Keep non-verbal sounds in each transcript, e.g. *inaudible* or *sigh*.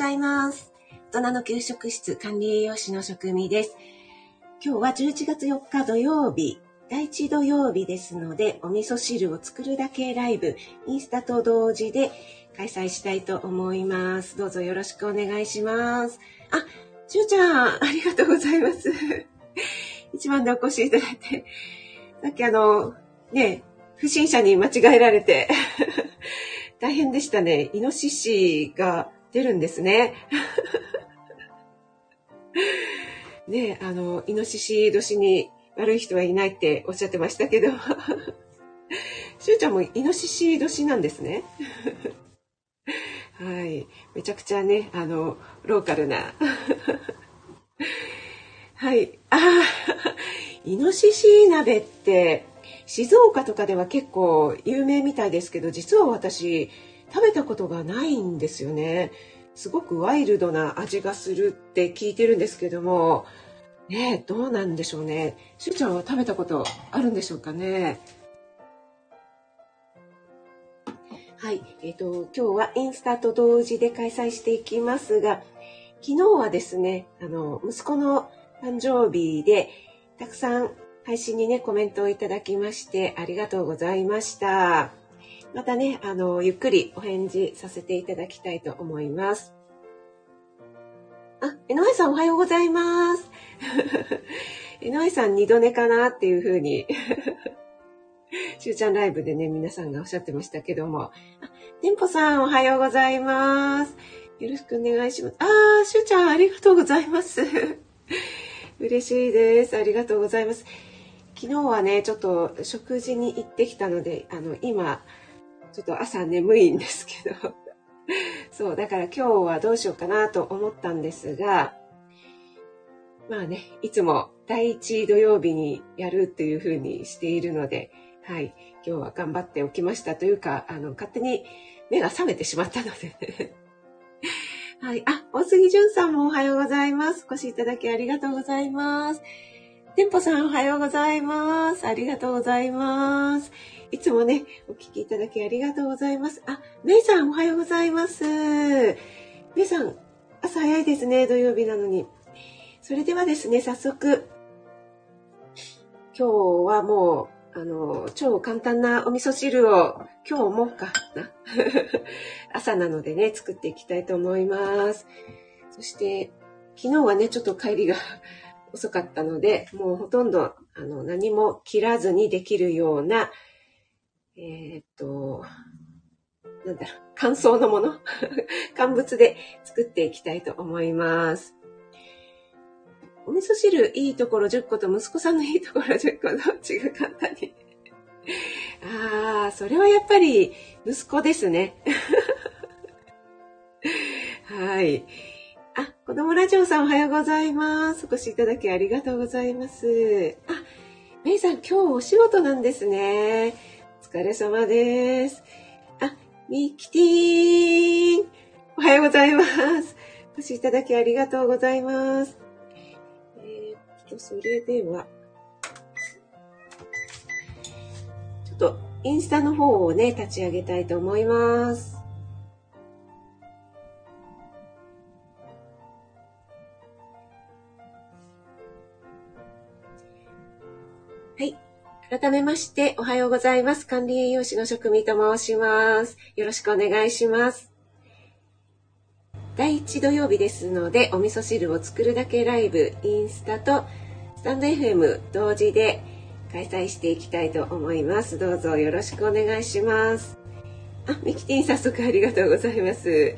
ございます。大人の給食室管理栄養士の職味です。今日は11月4日土曜日、第1土曜日ですので、お味噌汁を作るだけライブ、インスタと同時で開催したいと思います。どうぞよろしくお願いします。あ、しゅうちゃん、ありがとうございます。*laughs* 一番でお越しいただいて、さっきあの、ね、不審者に間違えられて *laughs* 大変でしたね。イノシシが出るんですね。*laughs* ねあの、イノシシ年に悪い人はいないっておっしゃってましたけど、*laughs* しゅうちゃんもイノシシ年なんですね。*laughs* はい。めちゃくちゃね、あの、ローカルな。はい。ああ、イノシシ鍋って、静岡とかでは結構有名みたいですけど実は私食べたことがないんですよね。すごくワイルドな味がするって聞いてるんですけども。ねどうなんでしょうね。しゅうちゃんは食べたことあるんでしょうかね。はい、えっ、ー、と今日はインスタと同時で開催していきますが昨日はですねあの息子の誕生日でたくさん配信にね、コメントをいただきましてありがとうございました。またね、あの、ゆっくりお返事させていただきたいと思います。あ、江上さんおはようございます。*laughs* 江上さん二度寝かなっていうふうに *laughs* しゅうちゃんライブでね、皆さんがおっしゃってましたけども。あ、店舗さんおはようございます。よろしくお願いします。あー、しゅうちゃんありがとうございます。*laughs* 嬉しいです。ありがとうございます。昨日はね、ちょっと食事に行ってきたので、あの、今、ちょっと朝眠いんですけど、*laughs* そう、だから今日はどうしようかなと思ったんですが、まあね、いつも第一土曜日にやるっていう風にしているので、はい、今日は頑張っておきましたというか、あの、勝手に目が覚めてしまったので *laughs* はい。あ、大杉淳さんもおはようございます。お越しいただきありがとうございます。店舗さんおはようございます。ありがとうございます。いつもね、お聞きいただきありがとうございます。あ、メイさんおはようございます。メイさん、朝早いですね、土曜日なのに。それではですね、早速、今日はもう、あの、超簡単なお味噌汁を、今日もかな。*laughs* 朝なのでね、作っていきたいと思います。そして、昨日はね、ちょっと帰りが遅かったので、もうほとんどあの何も切らずにできるような、えー、っと、なんだろう、乾燥のもの *laughs* 乾物で作っていきたいと思います。お味噌汁いいところ10個と息子さんのいいところ10個どっちが簡単にああ、それはやっぱり息子ですね。*laughs* はい。子供ラジオさんおはようございます。お越しいただきありがとうございます。あ、メイさん今日お仕事なんですね。お疲れ様です。あ、ミキティーン。おはようございます。お越しいただきありがとうございます。えー、っと、それでは、ちょっとインスタの方をね、立ち上げたいと思います。はい改めまして、おはようございます。管理栄養士の職味と申します。よろしくお願いします。第1土曜日ですので、お味噌汁を作るだけライブ、インスタとスタンド FM 同時で開催していきたいと思います。どうぞよろしくお願いします。あ、ミキティン早速ありがとうございます。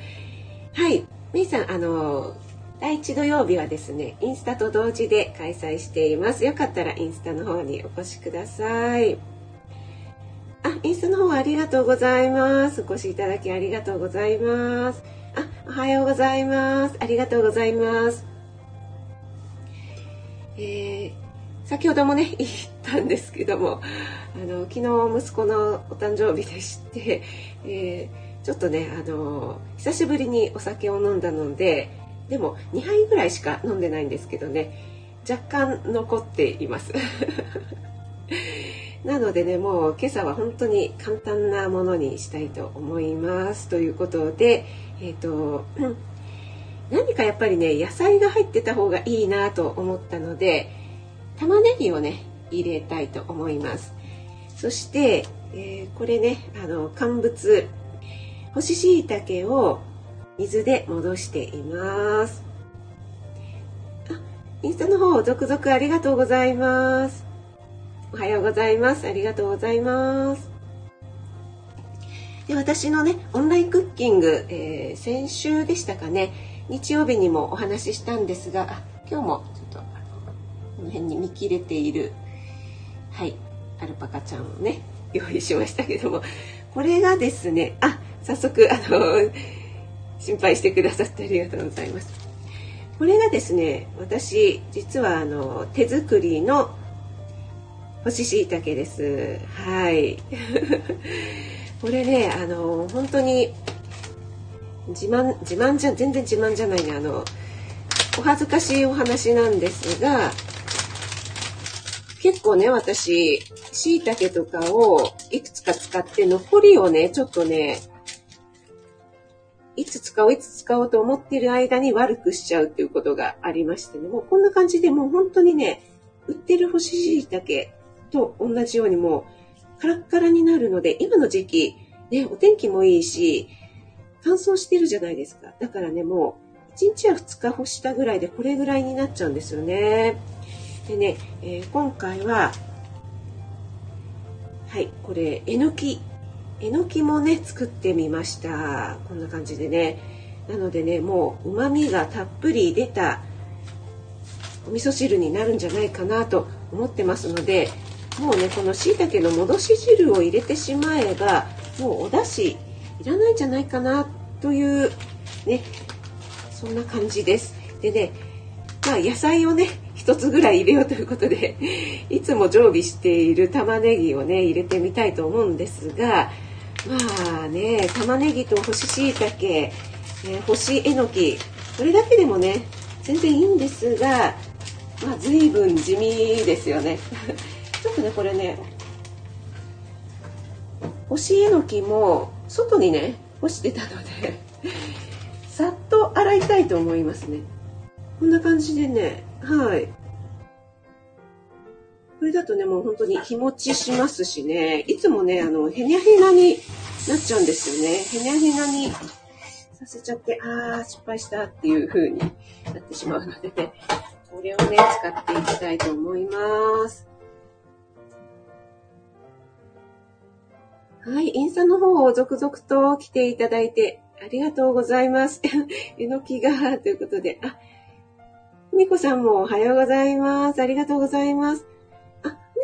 はい。メイさん、あの、第1土曜日はですね、インスタと同時で開催しています。よかったらインスタの方にお越しください。あ、インスタの方ありがとうございます。お越しいただきありがとうございます。あ、おはようございます。ありがとうございます。えー、先ほどもね、*laughs* 言ったんですけども、あの、昨日息子のお誕生日でして、えー、ちょっとね、あの、久しぶりにお酒を飲んだので、でも2杯ぐらいしか飲んでないんですけどね。若干残っています。*laughs* なのでねもう今朝は本当に簡単なものにしたいと思います。ということでえっ、ー、と、うん、何かやっぱりね、野菜が入ってた方がいいなと思ったので、玉ねぎをね、入れたいと思います。そして、えー、これね、あの、乾物、干し椎茸を水で戻しています。あ、インスタの方、続々ありがとうございます。おはようございます。ありがとうございます。で私のね、オンラインクッキング、えー、先週でしたかね、日曜日にもお話ししたんですが、あ今日もちょっとこの辺に見切れている、はい、アルパカちゃんをね、用意しましたけども、これがですね、あ、早速、あの、心配してくださってありがとうございます。これがですね、私、実はあの、手作りの干し椎茸です。はい。*laughs* これね、あの、本当に、自慢、自慢じゃ、全然自慢じゃないね。あの、お恥ずかしいお話なんですが、結構ね、私、椎茸とかをいくつか使って残りをね、ちょっとね、いつ使おう、いつ使おうと思っている間に悪くしちゃうっていうことがありましてね、もうこんな感じでもう本当にね、売ってる干し椎茸と同じようにもうカラッカラになるので、今の時期、ね、お天気もいいし、乾燥してるじゃないですか。だからね、もう1日や2日干したぐらいでこれぐらいになっちゃうんですよね。でね、えー、今回は、はい、これ、えのき。えのきもね、作ってみました。こんな感じでね。なのでね、もう旨味がたっぷり出たお味噌汁になるんじゃないかなと思ってますので、もうねこのしいたけの戻し汁を入れてしまえばもうお出汁いらないんじゃないかなというねそんな感じですでねまあ野菜をね一つぐらい入れようということでいつも常備している玉ねぎをね入れてみたいと思うんですがまあね玉ねぎと干し椎茸、えー、干しえのきこれだけでもね全然いいんですがまあ随分地味ですよね。*laughs* ちょっとねこれね干しえのきも外にね干してたのでさっと洗いたいと思いますね。こんな感じでねはい。これだとねもう本当に日持ちしますしねいつもねあのへにゃへなになっちゃうんですよねへにゃへなにさせちゃってああ失敗したっていう風になってしまうのでねこれをね使っていきたいと思いますはい、インスタの方を続々と来ていただいてありがとうございます。*laughs* えのきが、ということで、あ、みこさんもおはようございます。ありがとうございます。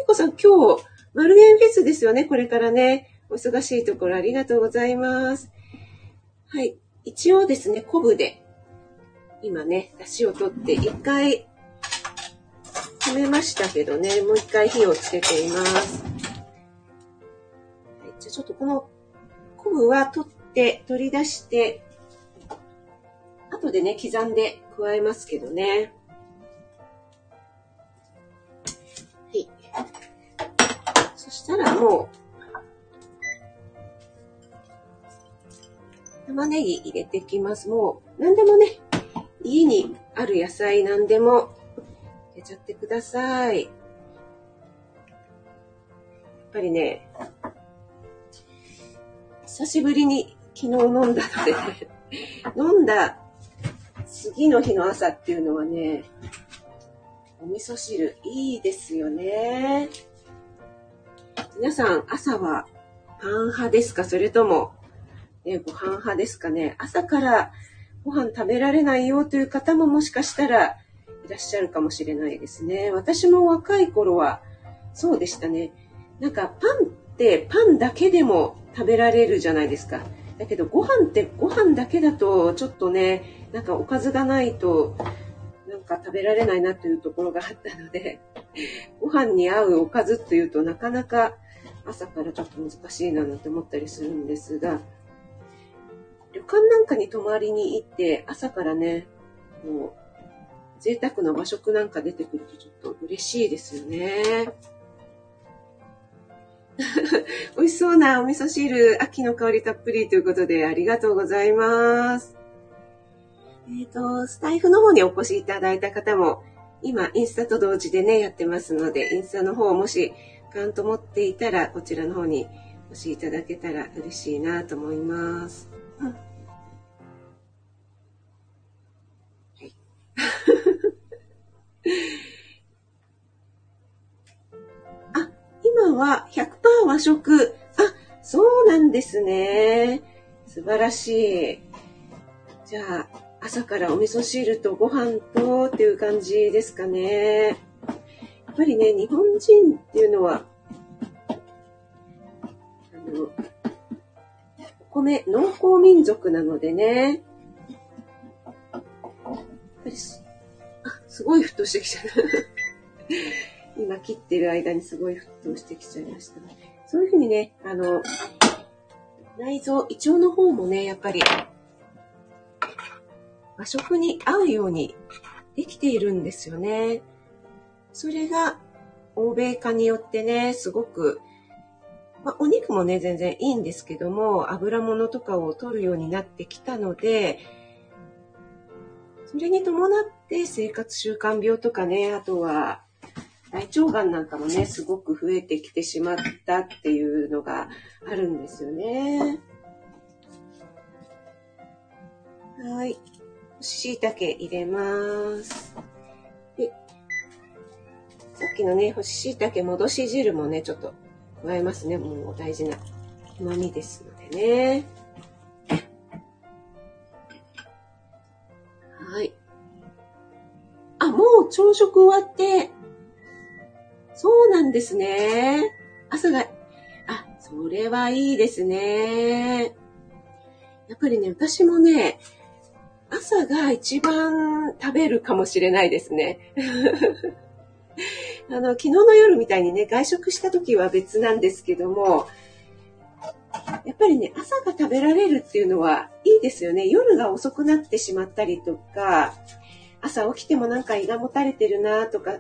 こさん今日、マルゲンフェスですよね、これからね。お忙しいところありがとうございます。はい、一応ですね、昆布で、今ね、出汁を取って一回止めましたけどね、もう一回火をつけています。はいじゃあちょっとこの昆布は取って、取り出して、後でね、刻んで加えますけどね。したらもう、玉ねぎ入れてきます。もう、何でもね、家にある野菜何でも入れちゃってください。やっぱりね、久しぶりに昨日飲んだので *laughs* 飲んだ次の日の朝っていうのはね、お味噌汁いいですよね。皆さん朝はパン派ですか？それとも、ね、ご飯派ですかね？朝からご飯食べられないよという方ももしかしたらいらっしゃるかもしれないですね。私も若い頃はそうでしたね。なんかパンってパンだけでも食べられるじゃないですか。だけどご飯ってご飯だけだとちょっとね、なんかおかずがないとなんか食べられないなというところがあったので、ご飯に合うおかずというとなかなか朝からちょっと難しいななんて思ったりするんですが、旅館なんかに泊まりに行って朝からね、もう贅沢な和食なんか出てくるとちょっと嬉しいですよね。*laughs* 美味しそうなお味噌汁、秋の香りたっぷりということでありがとうございます。えっ、ー、と、スタイフの方にお越しいただいた方も、今、インスタと同時でね、やってますので、インスタの方もし、カウント持っていたら、こちらの方にお越しいただけたら嬉しいなと思います。うん *laughs* あ、今は100%和食。あ、そうなんですね。素晴らしい。じゃあ、朝からお味噌汁とご飯とっていう感じですかね。ぱりね、日本人っていうのは、あの、お米、農耕民族なのでね、やっぱりあ、すごい沸騰してきちゃう。*laughs* 今切ってる間にすごい沸騰してきちゃいました。そういうふうにね、あの、内臓、胃腸の方もね、やっぱり和食に合うようにできているんですよね。それが欧米化によってね、すごく、まあ、お肉もね、全然いいんですけども、油物とかを取るようになってきたので、それに伴って生活習慣病とかね、あとは大腸がんなんかもね、すごく増えてきてしまったっていうのがあるんですよね。はい。椎茸入れます。さっきのね、干し椎茸戻し汁もね、ちょっと加えますね。もう大事な旨味ですのでね。はい。あ、もう朝食終わって、そうなんですね。朝が、あ、それはいいですね。やっぱりね、私もね、朝が一番食べるかもしれないですね。あの、昨日の夜みたいにね、外食した時は別なんですけども、やっぱりね、朝が食べられるっていうのはいいですよね。夜が遅くなってしまったりとか、朝起きてもなんか胃がもたれてるなとか、あ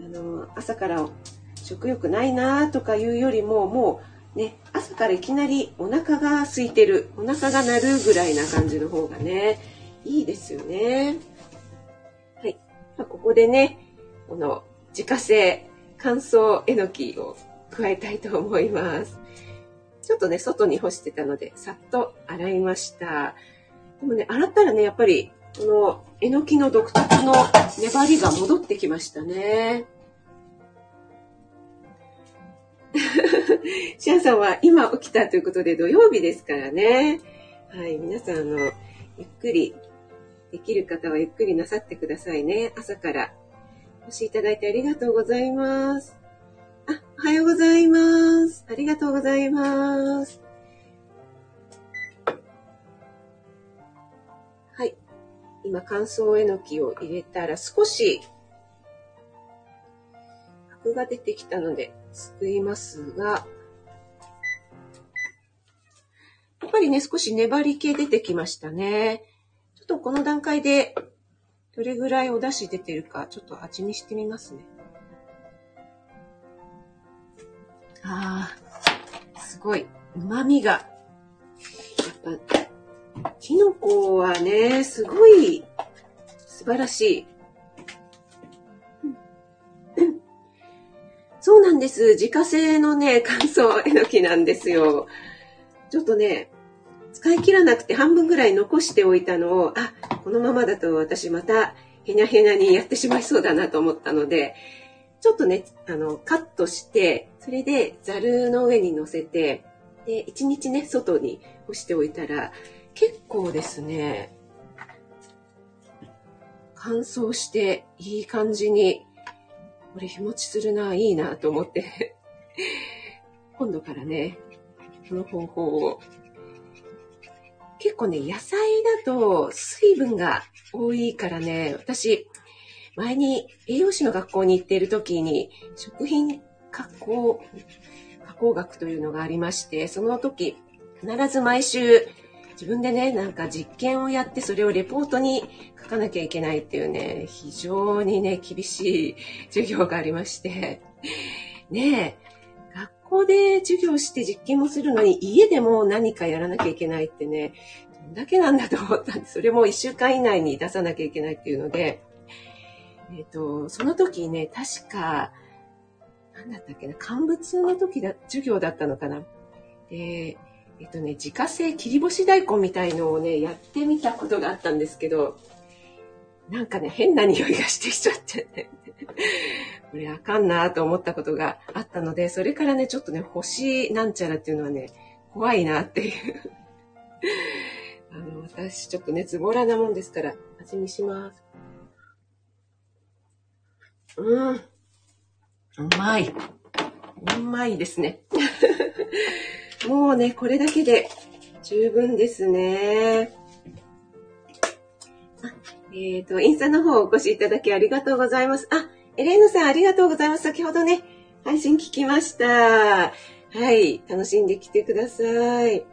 の、朝から食欲ないなとかいうよりも、もうね、朝からいきなりお腹が空いてる、お腹が鳴るぐらいな感じの方がね、いいですよね。はい。まあ、ここでね、この自家製乾燥えのきを加えたいと思います。ちょっとね、外に干してたので、さっと洗いました。でもね、洗ったらね、やっぱり、このえのきの独特の粘りが戻ってきましたね。*laughs* シアさんは今起きたということで土曜日ですからね。はい、皆さん、あの、ゆっくりできる方はゆっくりなさってくださいね。朝から。お越しいただいてありがとうございます。あ、おはようございます。ありがとうございます。はい。今、乾燥えのきを入れたら少し、アクが出てきたので、すくいますが、やっぱりね、少し粘り気出てきましたね。ちょっとこの段階でどれぐらいお出汁出てるかちょっと味見してみますね。ああ、すごい。旨味が。やっぱ、キノコはね、すごい素晴らしい。そうなんです。自家製のね、乾燥えのきなんですよ。ちょっとね、使い切らなくて半分ぐらい残しておいたのを、あ、このままだと私またへにゃへにゃにやってしまいそうだなと思ったので、ちょっとね、あの、カットして、それでザルの上に乗せて、で、一日ね、外に干しておいたら、結構ですね、乾燥していい感じに、これ日持ちするな、いいなと思って今度からね、この方法を結構ね、野菜だと水分が多いからね、私、前に栄養士の学校に行っている時に、食品加工、加工学というのがありまして、その時、必ず毎週、自分でね、なんか実験をやって、それをレポートに書かなきゃいけないっていうね、非常にね、厳しい授業がありまして、ねえ、校で授業して実験もするのに家でも何かやらなきゃいけないってね、どんだけなんだと思ったんです。それも1週間以内に出さなきゃいけないっていうので、えっ、ー、と、その時ね、確か、なんだったっけな、乾物の時だ、授業だったのかな。で、えっ、ー、とね、自家製切り干し大根みたいのをね、やってみたことがあったんですけど、なんかね、変な匂いがしてきちゃってね。これあかんなと思ったことがあったので、それからね、ちょっとね、星なんちゃらっていうのはね、怖いなっていうあの、私ちょっとね、ズボラなもんですから、味見します。うん。うまい。うまいですね。*laughs* もうね、これだけで十分ですね。えっ、ー、と、インスタの方お越しいただきありがとうございます。あ、エレーヌさんありがとうございます。先ほどね、配信聞きました。はい、楽しんできてください。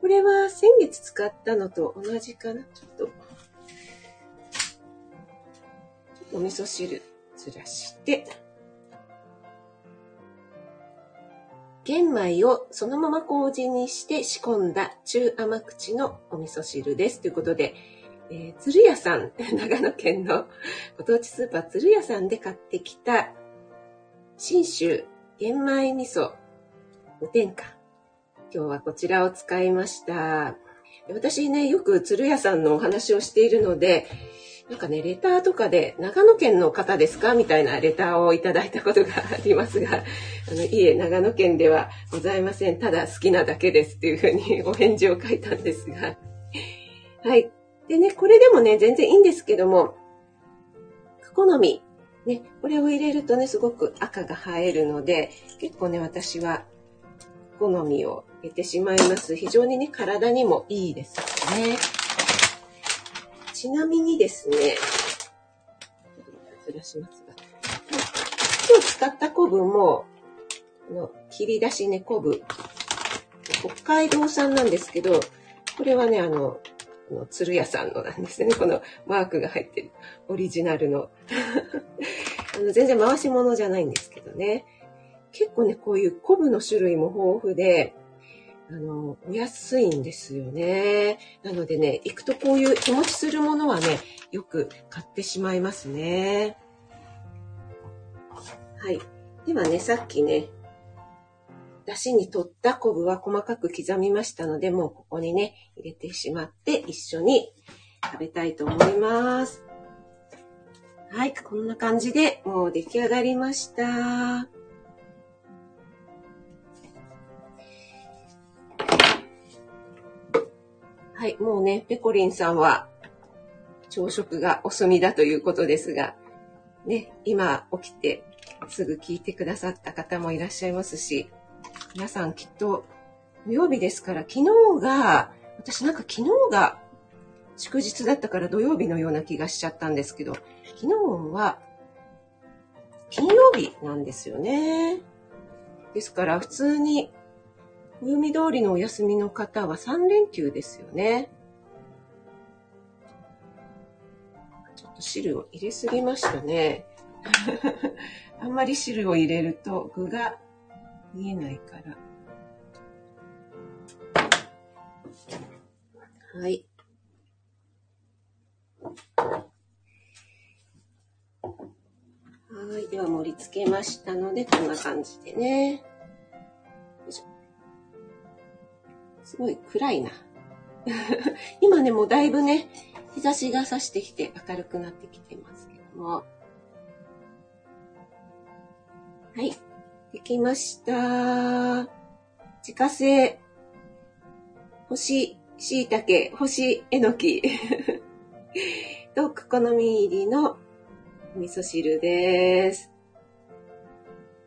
これは先月使ったのと同じかな？ちょっと、ちょっとお味噌汁ずらして、玄米をそのまま麹にして仕込んだ中甘口のお味噌汁です。ということで、えー、鶴屋さん、*laughs* 長野県のご当地スーパー鶴屋さんで買ってきた、信州玄米味噌無添加。今日はこちらを使いました。私ね、よく鶴屋さんのお話をしているので、なんかね、レターとかで、長野県の方ですか？みたいなレターをいただいたことがありますが、*laughs* あの、いえ、長野県ではございません。ただ好きなだけですっていうふうにお返事を書いたんですが、はい。でね、これでもね、全然いいんですけども、好み。ね、これを入れるとね、すごく赤が映えるので、結構ね、私は好みを入れてしまいます。非常にね、体にもいいですね。ちなみにですね、ずらしますが、今日使った昆布も、この切り出しね、昆布、北海道産なんですけど、これはね、あの、の鶴屋さんのなんですね。このマークが入ってる。オリジナルの。*laughs* あの全然回し物じゃないんですけどね。結構ね、こういう昆布の種類も豊富で、あの、お安いんですよね。なのでね、行くとこういう日持ちするものはね、よく買ってしまいますね。はい。ではね、さっきね、出汁に取った昆布は細かく刻みましたので、もうここにね、入れてしまって一緒に食べたいと思います。はい、こんな感じでもう出来上がりました。はい、もうね、ペコリンさんは朝食がお済みだということですが、ね、今起きてすぐ聞いてくださった方もいらっしゃいますし、皆さんきっと土曜日ですから、昨日が、私なんか昨日が祝日だったから土曜日のような気がしちゃったんですけど、昨日は金曜日なんですよね。ですから普通に暦通りのお休みの方は3連休ですよね。ちょっと汁を入れすぎましたね。*laughs* あんまり汁を入れると具が見えないから。はい。はい。では盛り付けましたので、こんな感じでね。すごい暗いな。*laughs* 今ね、もうだいぶね、日差しが差してきて明るくなってきてますけども。はい。できました。自家製、干し椎茸、干しえのき *laughs* と、好み入りの味噌汁です。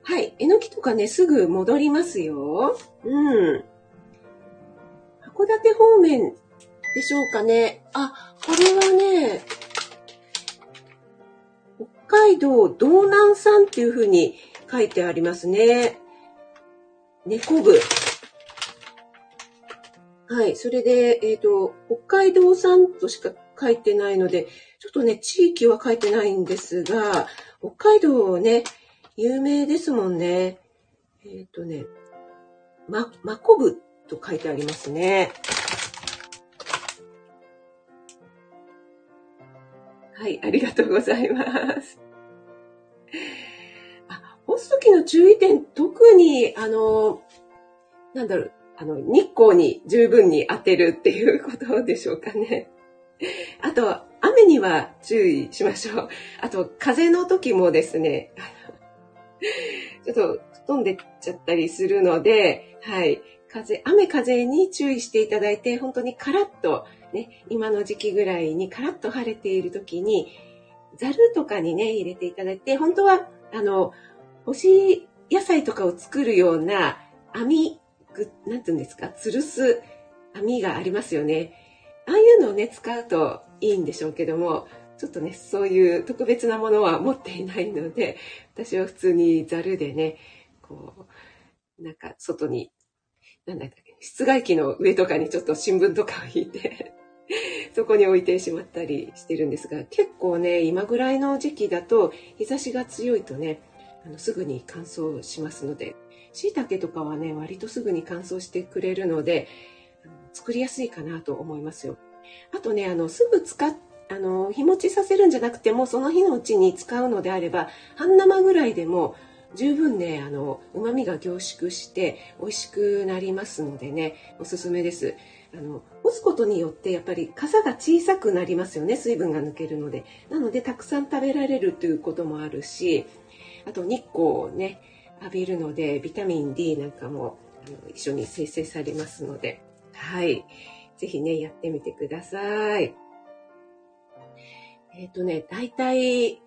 はい。えのきとかね、すぐ戻りますよ。うん。函館方面でしょうかね。あ、これはね、北海道道南産っていう風に書いてありますね。猫具。はい。それで、えっ、ー、と、北海道産としか書いてないので、ちょっとね、地域は書いてないんですが、北海道ね、有名ですもんね。えっ、ー、とね、ま、まこぶと書いてありますね。はい、ありがとうございます。時の注意点、特に、あの、なんだろう、あの、日光に十分に当てるっていうことでしょうかね。*laughs* あと、雨には注意しましょう。あと、風の時もですね、*laughs* ちょっと飛んでっちゃったりするので、はい。風、雨風に注意していただいて、本当にカラッと、ね、今の時期ぐらいにカラッと晴れている時に、ザルとかにね、入れていただいて、本当は、あの、干し野菜とかを作るような網、なんていうんですか、吊るす網がありますよね。ああいうのをね、使うといいんでしょうけども、ちょっとね、そういう特別なものは持っていないので、私は普通にザルでね、こう、なんか外に、なんだっけ、室外機の上とかにちょっと新聞とかを引いて *laughs* そこに置いてしまったりしてるんですが、結構ね、今ぐらいの時期だと日差しが強いとね、あのすぐに乾燥しますので、椎茸とかはね、割とすぐに乾燥してくれるので、作りやすいかなと思いますよ。あとね、あの、すぐ使っあの、日持ちさせるんじゃなくても、その日のうちに使うのであれば、半生ぐらいでも十分ね、あの、旨味が凝縮して美味しくなりますのでね、おすすめです。あの、干すことによってやっぱり傘が小さくなりますよね、水分が抜けるので。なので、たくさん食べられるということもあるし、あと日光をね、浴びるので、ビタミン D なんかもあの一緒に生成されますので、はい。ぜひね、やってみてください。えっ、ー、とね、大体、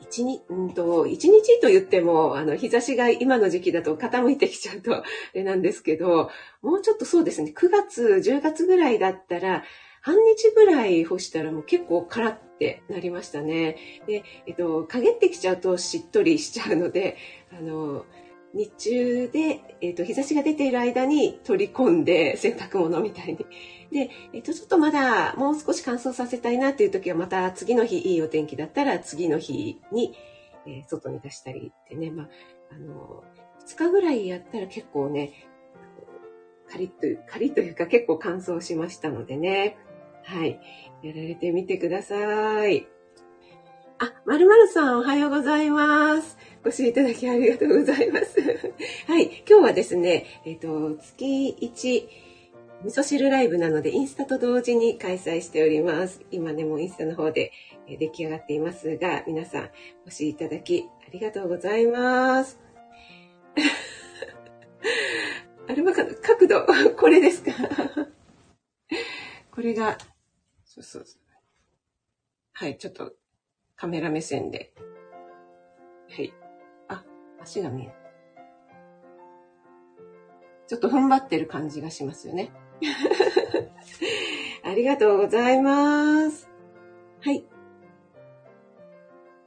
一日、うんと、一日と言っても、あの、日差しが今の時期だと傾いてきちゃうと、あれなんですけど、もうちょっとそうですね、9月、10月ぐらいだったら、半日ぐらい干したらもう結構カラってなりましたね。で、えっと、陰ってきちゃうとしっとりしちゃうので、あの、日中で、えっと、日差しが出ている間に取り込んで洗濯物みたいに。で、えっと、ちょっとまだもう少し乾燥させたいなっていう時はまた次の日いいお天気だったら次の日に、えー、外に出したりってね、まあ、あの、2日ぐらいやったら結構ね、カリッと、カリッというか結構乾燥しましたのでね。はい。やられてみてください。あ、まるまるさんおはようございます。ご視聴いただきありがとうございます。*laughs* はい。今日はですね、えっ、ー、と、月1、味噌汁ライブなので、インスタと同時に開催しております。今ね、もうインスタの方で出来上がっていますが、皆さん、ご視聴いただきありがとうございます。アルバカの角度、これですか？*laughs* これが、そうそうそう。はい、ちょっとカメラ目線で。はい。あ、足が見える。ちょっと踏ん張ってる感じがしますよね。*laughs* ありがとうございます。はい。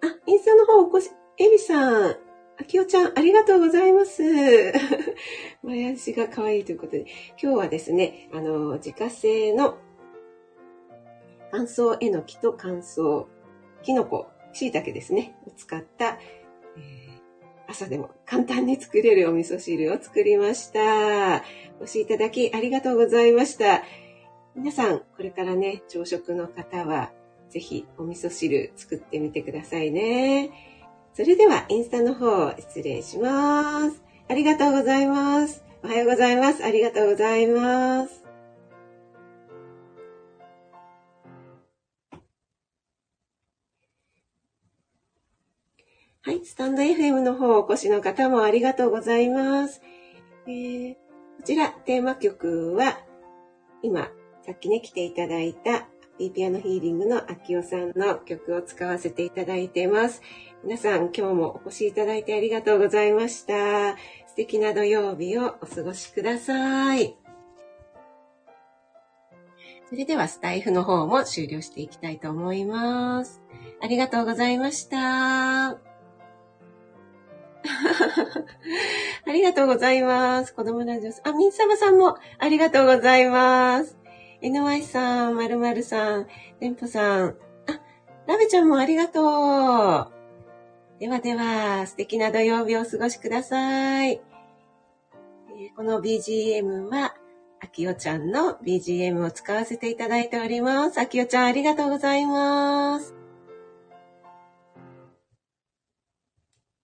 あ、インスタの方お越し、エビさん、あきおちゃん、ありがとうございます。*laughs* 前足が可愛いということで、今日はですね、あの、自家製の乾燥えのきと乾燥きのこ、椎茸ですね、を使った、えー、朝でも簡単に作れるお味噌汁を作りました。お越しいただきありがとうございました。皆さん、これからね、朝食の方は、ぜひお味噌汁作ってみてくださいね。それでは、インスタの方、失礼します。ありがとうございます。おはようございます。ありがとうございます。スタンド FM の方お越しの方もありがとうございます。えー、こちら、テーマ曲は、今、さっきね、来ていただいた、ピーピアノヒーリングの秋代さんの曲を使わせていただいてます。皆さん、今日もお越しいただいてありがとうございました。素敵な土曜日をお過ごしください。それでは、スタイフの方も終了していきたいと思います。ありがとうございました。*laughs* ありがとうございます。子供ラジオさん。あ、みんさまさんもありがとうございます。NY さん、まるまるさん、てんぽさん。あ、ラベちゃんもありがとう。ではでは、素敵な土曜日をお過ごしください。この BGM は、あきおちゃんの BGM を使わせていただいております。あきおちゃんありがとうございます。